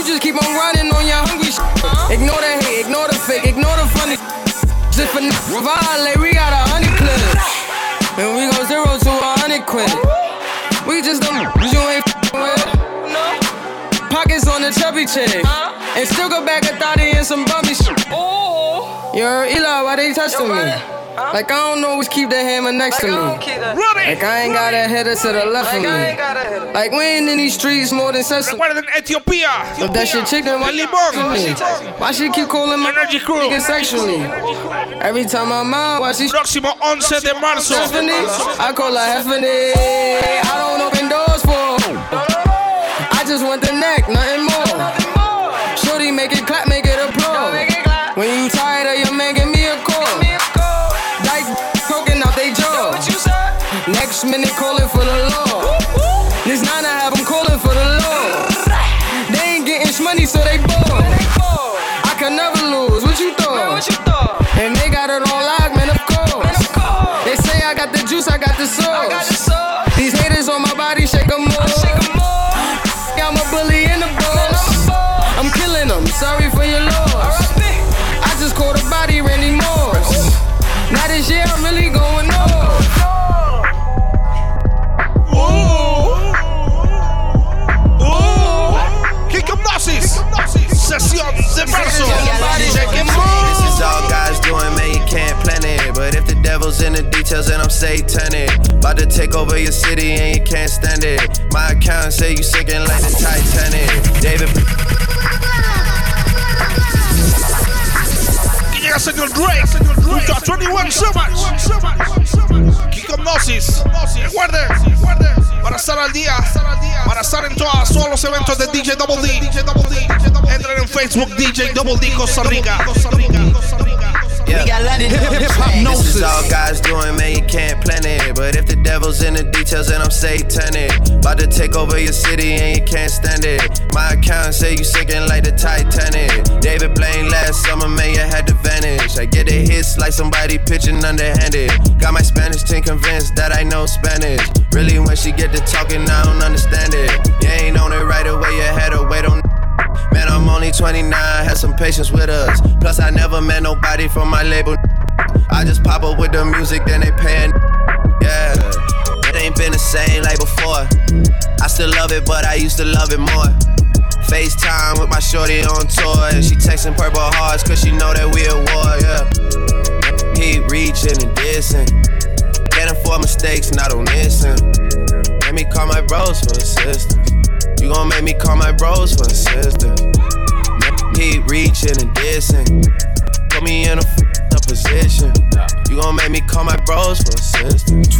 Just keep on running on your hungry shit. Ignore the hate, ignore the fake, ignore the funny. Just for n- violate, we got a hundred clips. And we go zero to a hundred quid. We just don't you ain't with. Pockets on the chubby chick. And still go back a thotty and some bumpy shit. Heard Eli, why they touching me? Like I don't always keep that hammer next to me. Like I ain't got a header to the left of me. Like we ain't in these streets more than sesame. Recuerden Etiopía. If that shit chick, then why El you limón. me? Why she keep calling my Energy crew. nigga sexually? Every time I'm out, why she Próximo 11 de marzo. Stephanie? I call her Heffany. I don't open doors for her. I just want the neck, nothing Next minute calling for the law. This nine I have them calling for the law. They ain't getting money, so they bored. I can never lose. What you thought? And they got it on lock, man. Of course. They say I got the juice, I got the sauce. Sesión de marzo. Check This is all God's doing, man, you can't plan it. But if the devil's in the details, then I'm satanic. About to take over your city and you can't stand it. My account say you sinking like the Titanic. David. Llega señor Drake. Junto a 21 Savage. Kick Hypnosis. Recuerden. Para estar al día. Para estar en todas, todos los eventos de DJ Double D. Entren en Facebook DJ Double D Costa Rica. Yeah. [laughs] This is all God's doing, man, you can't plan it. Devil's in the details, and I'm satanic. About to take over your city and you can't stand it. My account say you sinking like the Titanic. David Blaine last summer, man, you had to vanish. I get the hits like somebody pitching underhanded. Got my Spanish team convinced that I know Spanish. Really, when she get to talking, I don't understand it. You ain't on it right away, you had to wait on. Man, I'm only 29, had some patience with us. Plus, I never met nobody from my label. I just pop up with the music, then they paying. Ain't been the same like before. I still love it, but I used to love it more. FaceTime with my shorty on tour. And she texting purple hearts, cause she know that we a war, yeah. Keep reaching and dissing. Can't afford mistakes, not on listen. Let me call my bros for assistance. You gon' make me call my bros for assistance. Keep reaching and dissing. Put me in a position. You gon' make me call my bros for assistance.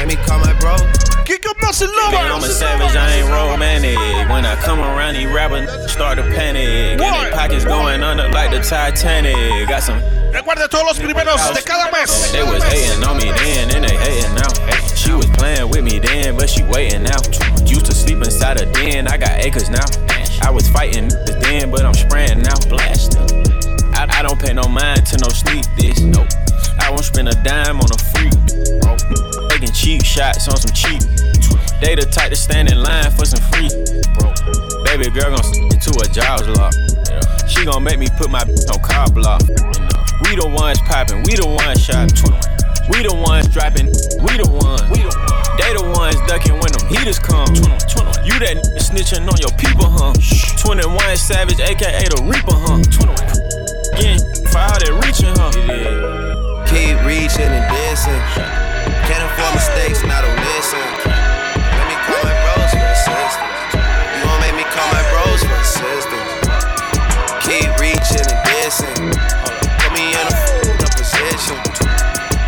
Let me call my bros. Kick up nothing Man, I'm a savage, I ain't romantic. When I come around, these rappers start to panic. And their pockets going under like the Titanic. Got some. Recuerde todos los primeros de cada mes. They was hating on me then, and they hating now. She was playing with me then, but she waiting now. Used to sleep inside a den, I got acres now. I was fighting the then, but I'm spraying now. Blasting. I, I don't pay no mind to no sleep this. Nope. I won't spend a dime on a freak. Taking cheap shots on some cheap. They the type to stand in line for some free. Baby girl gon' stick to a jaws lock. She gon' make me put my on car block. We the ones popping, we the ones shopping. We the ones dropping, we the ones. They the ones ducking when them heaters come. You that snitching on your people, huh? 21 Savage, aka the Reaper, huh? Getting all that reaching, huh? Keep reaching and dissing. Can't afford mistakes, not on listen. Let me call my bros for assistance. You gon' make me call my bros for assistance. Keep reaching and dissing. Put me in a f***ed position.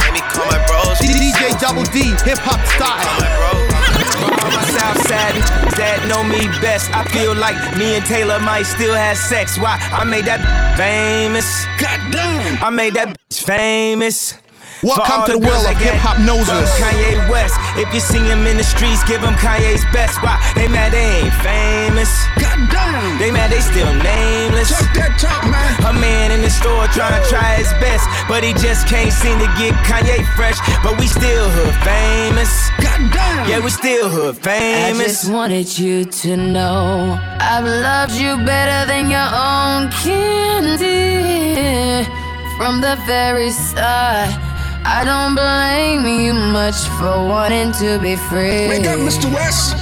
Let me call my bros. DJ Double D, hip hop style. All my Southside that know me best. I feel like me and Taylor might still have sex. Why? I made that famous. Goddamn. I made that famous. Welcome For to the world of Hip-Hopnosis. Kanye West. If you see him in the streets, give him Kanye's best. Why? They mad they ain't famous. Goddamn. They mad they still nameless. Talk that talk, man. A man in the store trying to try his best, but he just can't seem to get Kanye fresh. But we still hood famous. Goddamn. Yeah, we still hood famous. I famous. just wanted you to know I've loved you better than your own candy from the very start. I don't blame you much for wanting to be free. Wake up, Mr. West.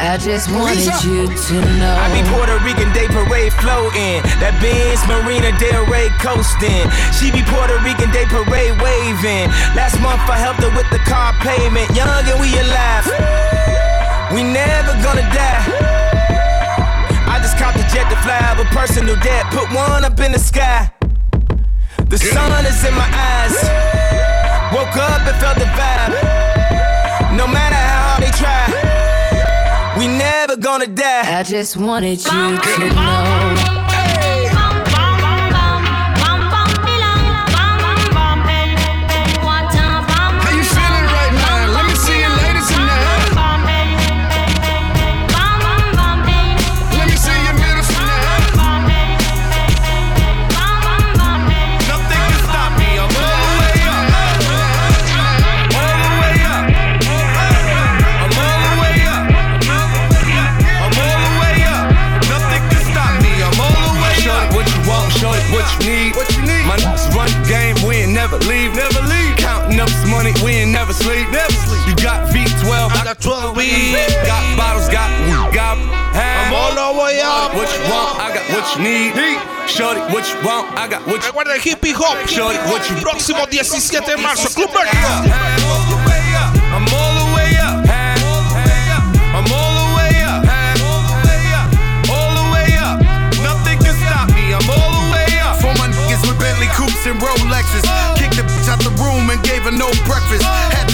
I just wanted you to know. I be Puerto Rican Day Parade floating. That Benz Marina Del Rey coasting. She be Puerto Rican Day Parade waving. Last month I helped her with the car payment. Young and we alive. We never gonna die. I just copped a jet to fly over personal debt. Put one up in the sky. The sun is in my eyes. Woke up and felt the vibe. No matter how hard they try, we never gonna die. I just wanted you to know. Got 12 weed. got bottles, got got. I'm all the way up. What you want, I got what you need. Shorty, what you want, I got what you Recuerda el hippie hop. Shorty, what you Próximo 17 de marzo, Club Mercury. I'm all the way up. I'm all the way up. I'm all the way up. All the way up. Nothing can stop me. I'm all the way up. For niggas with Bentley coupes and Rolexes. Kicked the bitch out the room and gave her no breakfast. Had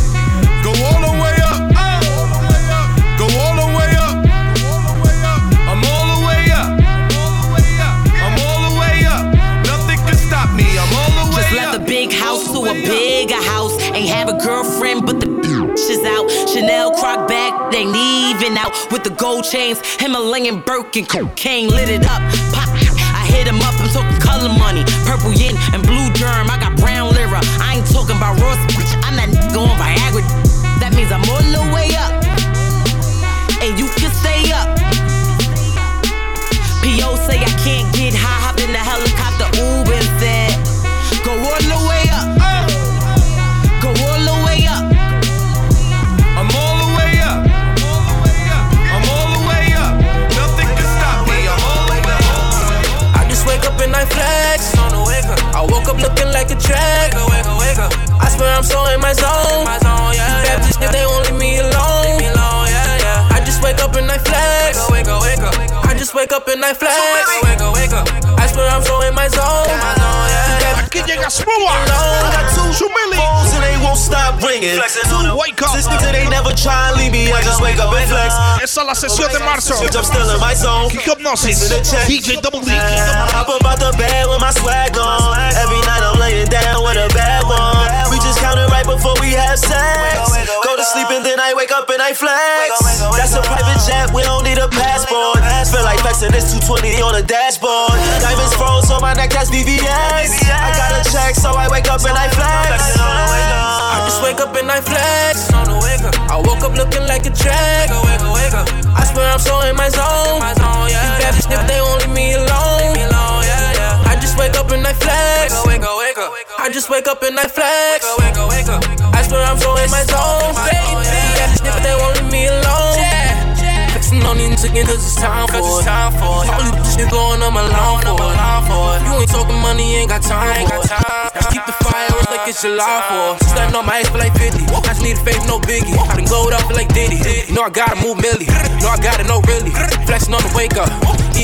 is out. Chanel croc bag, they leaving out with the gold chains. Himalayan Birkin cocaine lit it up. Pop. I hit him up, I'm talking color money. Purple yin and blue germ. I got brown lira. I ain't talking about Ross. bitch. I'm nigga on Viagra. That means I'm all the way up. And you can stay up. Track. Wake up, wake up, wake up. I swear I'm so in my zone. My zone, yeah, yeah. Baptist, if they won't leave me alone. Leave me alone, yeah, yeah. I just wake up and I flex. Wake up, wake up, wake up. I just wake up and I flex. Wake up, wake up. I swear I'm so in my zone. My zone, yeah, yeah. Aquí llega Smua. Sumili. phones and they won't stop ringing. Wake up. Since niggas they never try and leave me, I just wake up and flex. Esa es la sesión de marzo. I'm still in my zone. Kick Hypnosis. DJ Double D. Hop up out the bed with my swag on. Every night I'm laying down with a bad one. We just counted right before we have sex. Go to sleep and then I wake up and I flex. That's a private jet, we don't need a passport. Feel like flexing this 220 on the dashboard. Diamonds froze on my neck, that's VVS. I got a check, so I wake up and I flex. I just wake up and I flex. On the wake up. I woke up looking like a track. Wake up, wake up, wake up. I swear I'm so in my zone. My zone, yeah. These bad bitches, if they won't leave me alone. Wake up and I flex. Wake up, wake up, wake up. I just wake up and I flex. Wake up, wake up, wake up. I swear I'm so in my zone. Baby, these if they won't leave me alone. Flexing on these niggas cause it's time for it. Time for it. All these bitches going on my lawn for it. You ain't talking money, ain't got time for it. Just keep the fire it's like it's July for it. Starting on my ass for like 50. I just need a fake, no biggie. I done glowed up like Diddy. You know I gotta move milli. You know I gotta know really. Flexing on the wake up.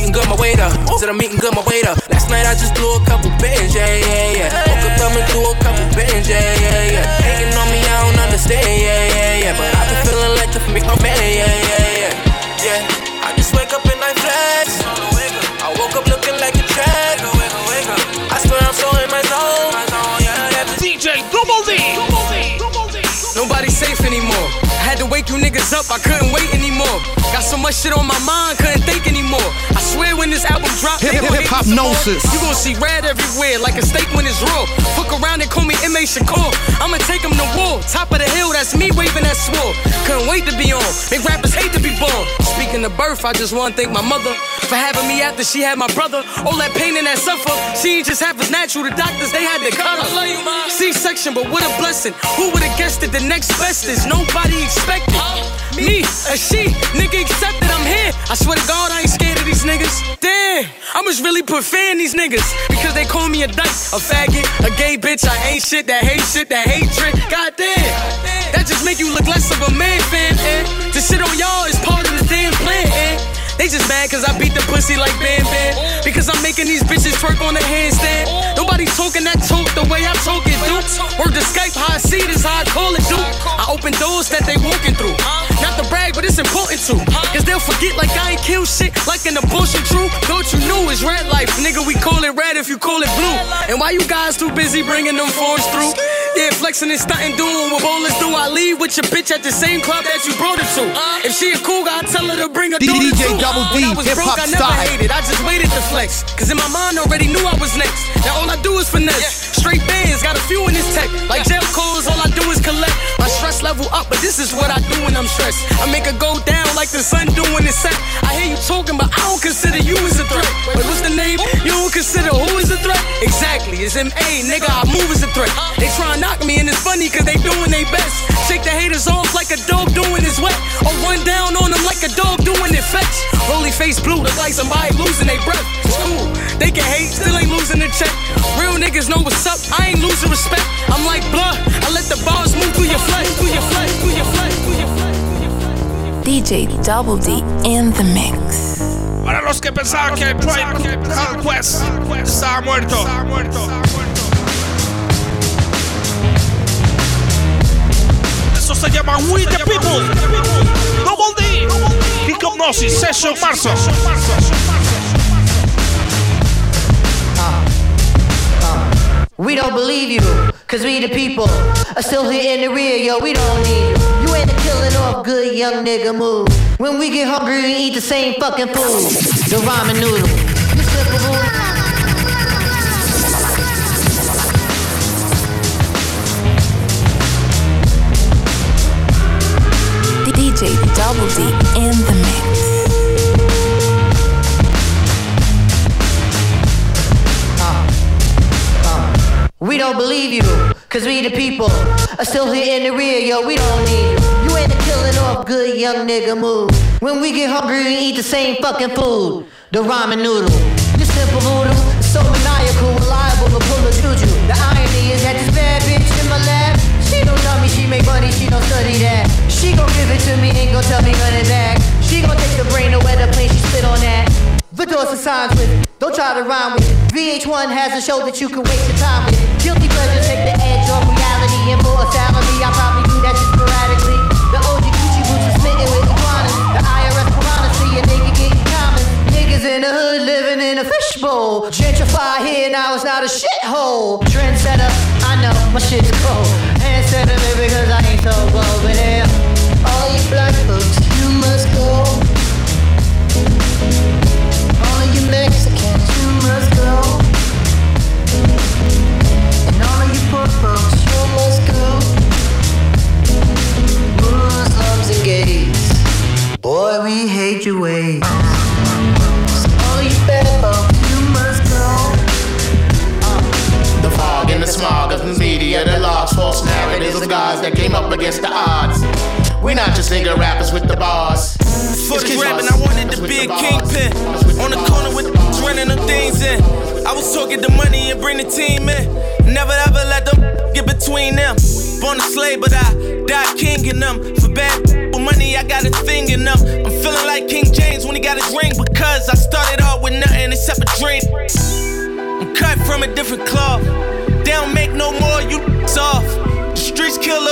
Eating good, my up. Said I'm eating good, my up. Last night I just blew a couple bands, yeah, yeah, yeah. Woke up, thumbing through a couple bands, yeah, yeah, yeah. Hating on me, I don't understand, yeah, yeah, yeah. But I've been feeling like the make my man, yeah, yeah, yeah. Yeah, I just wake up and I flex. Wake you niggas up, I couldn't wait anymore. Got so much shit on my mind, couldn't think anymore. I swear when this album drops, Hip- they gon' hate me some. Hip-Hopnosis. You gon' see red everywhere, like a steak when it's raw. Fuck around and call me M.A. Shakur. I'ma take him to war. Top of the hill, that's me waving that sword. Couldn't wait to be on. Big rappers hate to be born. Speaking of birth, I just wanna thank my mother for having me after she had my brother. All that pain and that suffer, she ain't just happens natural. The doctors, they had to cut her. C-section, but what a blessing. Who would've guessed it? The next best is nobody expected. Me, a she, nigga accepted, I'm here. I swear to God, I ain't scared of these niggas. Damn, I must really in these niggas because they call me a dyke, a faggot, a gay bitch. I ain't shit, that hate shit, that hatred. God damn, that just make you look less of a man, fan. Eh? To shit on y'all is part of the damn plan. Eh? They just mad cause I beat the pussy like Bam Bam. Because I'm making these bitches twerk on the handstand. Nobody talking that talk the way I talk it, dude. Word to Skype, how I see it is how I call it, dude. I open doors that they walking through. Not to brag, but it's important to. Cause they'll forget like I ain't kill shit like an abortion true. Thought you knew it's red life, nigga. We call it red if you call it blue. And why you guys too busy bringing them phones through? Yeah, flexing and stunting, doing what ballers do. I leave with your bitch at the same club that you brought her to. If she a cool guy, I tell her to bring her daughter DJ. Double D, When I was hip broke, hop I never style. hated. I just waited to flex. Cause in my mind already knew I was next. Now all I do is finesse. Straight bands, got a few in this tech. Like jail calls, all I do is collect. My stress level up, but this is what I do when I'm stressed. I make it go down like the sun doing the set. I hear you talking, but I don't consider you as a threat. But what's the name? You don't consider who is a threat? Exactly, it's M.A. Nigga, I move as a threat. They try and knock me, and it's funny cause they doing their best. Shake the haters off like a dog doing his wet. Or run down on them like a dog doing it fetch. Holy face blue, look like somebody losing their breath. It's cool. They can hate, still ain't losing the check. Real niggas know what's up, I ain't losing respect. I'm like blood, I let the bars move through your flesh, through your flesh, through your flesh, through your flesh. DJ Double D in the mix. Para los que pensaban que estaba muerto. Eso se llama We the People. Double D. Hipnosis Session Marzo. We don't believe you, cause we the people are still here in the rear, yo, we don't need you. You ain't killing off good young nigga move. When we get hungry, we eat the same fucking food. The ramen noodle. You. DJ Double D in the We don't believe you, cause we the people are still here in the rear, yo, we don't need you. You ain't the killing off good young nigga move. When we get hungry, we eat the same fucking food. The ramen noodle. You simple voodoo, so maniacal, reliable to pull a juju. The irony is that this bad bitch in my lap, she don't tell me she make money, she don't study that. She gon' give it to me, ain't gon' tell me run it back. She gon' take the brain to where the plane she spit on that. The doors are signs with it. Don't try to rhyme with it. VH1 has a show that you can waste your time with. Guilty pleasure take the edge off reality. And for a salary, I probably do that just sporadically. The OG Gucci boots are smitten with iguanas. The IRS piranha see a nigga getting common. Niggas in the hood living in a fishbowl. Gentrify here, now it's not a shithole. Trendsetter, I know my shit's cold. Hand setter, because I ain't so bold, there. All Muslims and gays, boy, we hate your ways. So all you bad folks, you must go. Uh, the fog and the smog of the media, the large false narratives of guys that came up against the odds. We're not just nigga rappers with the bars. For the rapping. I wanted to be a kingpin. On the corner with the running them things in. I was talking the money and bring the team in. Never ever let them get between them. Born a slave, but I died king in them. For bad for money, I got a thing in them. I'm feeling like King James when he got his ring because I started off with nothing except a dream. I'm cut from a different cloth. They don't make no more, you soft.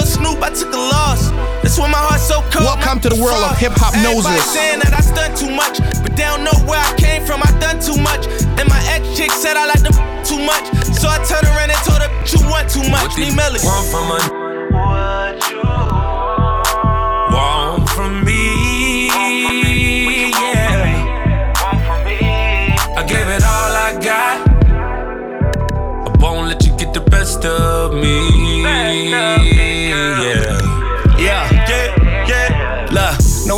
Snoop, I took a loss. That's why my heart's so cold. Welcome to the world of Hip-Hopnosis. Everybody saying that I too much, but they don't know where I came from. I done too much, and my ex chick said I like too much, so I turned around and told her you want too much. Need Want from a what you want from me? Want from me? I gave it all I got. I won't let you get the best of me.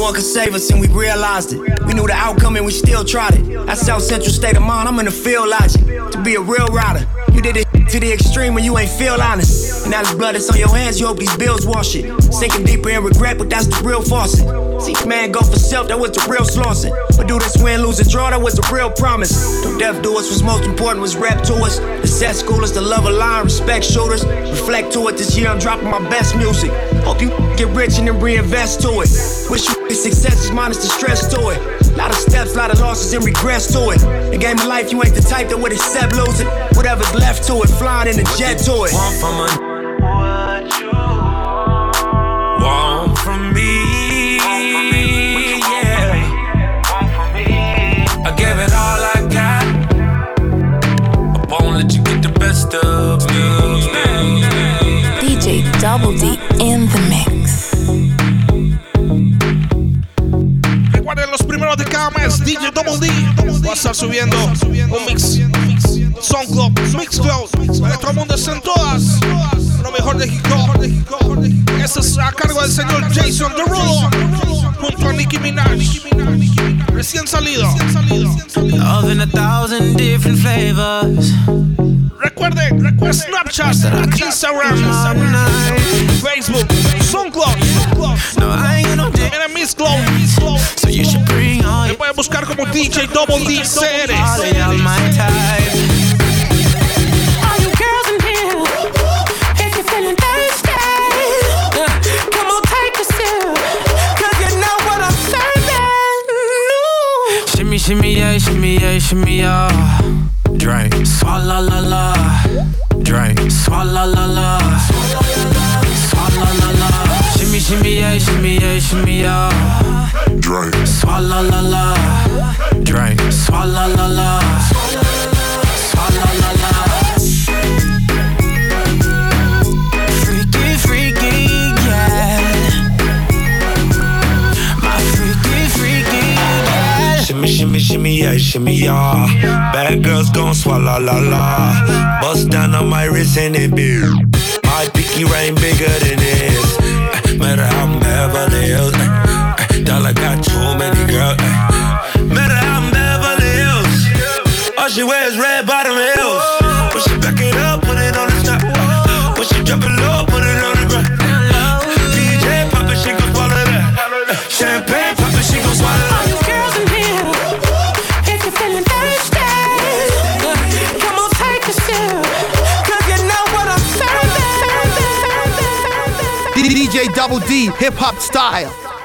One could save us and we realized it. We knew the outcome and we still tried it. That's South Central state of mind, I'm in the field logic. To be a real rider, you did it to the extreme when you ain't feel honest. Now this blood that's on your hands, you hope these bills wash it. Sinking deeper in regret, but that's the real faucet. See, man, go for self, that was the real slaughter. But do this win, lose, and draw, that was the real promise. Don't deaf do us, what's most important was rep to us. The set schoolers, the love of line, respect shooters. Reflect to it this year, I'm dropping my best music. Hope you get rich and then reinvest to it. Wish you success is minus the stress to it. Lot of steps, lot of losses and regrets to it. The game of life, you ain't the type that would accept losing. Whatever's left to it, flying in a jet to it. Want from a DJ Double D va a estar subiendo un mix. Mixcloud, para que todo el mundo esté en todas. Lo mejor de hip hop. Este es a cargo del señor Jason Derulo junto a Nicki Minaj. Recién salido. Love in a thousand different flavors. Recuerden, recuerden Snapchat, Instagram, Facebook, SoundCloud. No, I ain't no. Mira Mixcloud. So you should Me your pueden buscar como DJ Double D all CR. of my type. All you girls in here, if you're feeling thirsty, come on, take a sip. 'Cause you know what I'm serving. Shimmy, shimmy, yeah, shimmy, yeah, shimmy, yeah. Drink, swalla la la. Drink, swalla la la. Swalla la la. Shimmy, shimmy, yeah, shimmy, yeah, shimmy, yeah. Drink. Swalla la la. Drink, swalla la la. Swalla la la. Freaky, freaky, yeah. My freaky, freaky, yeah. Shimmy, shimmy, shimmy, yeah, shimmy, yeah. Bad girls gon' swallow la la. Bust down on my wrist and it be. My pinky ring bigger than this. Beverly Hills. eh, eh, Dollar got too many girls. eh. Matter how I'm Beverly Hills. All she wears Double D, hip hop style.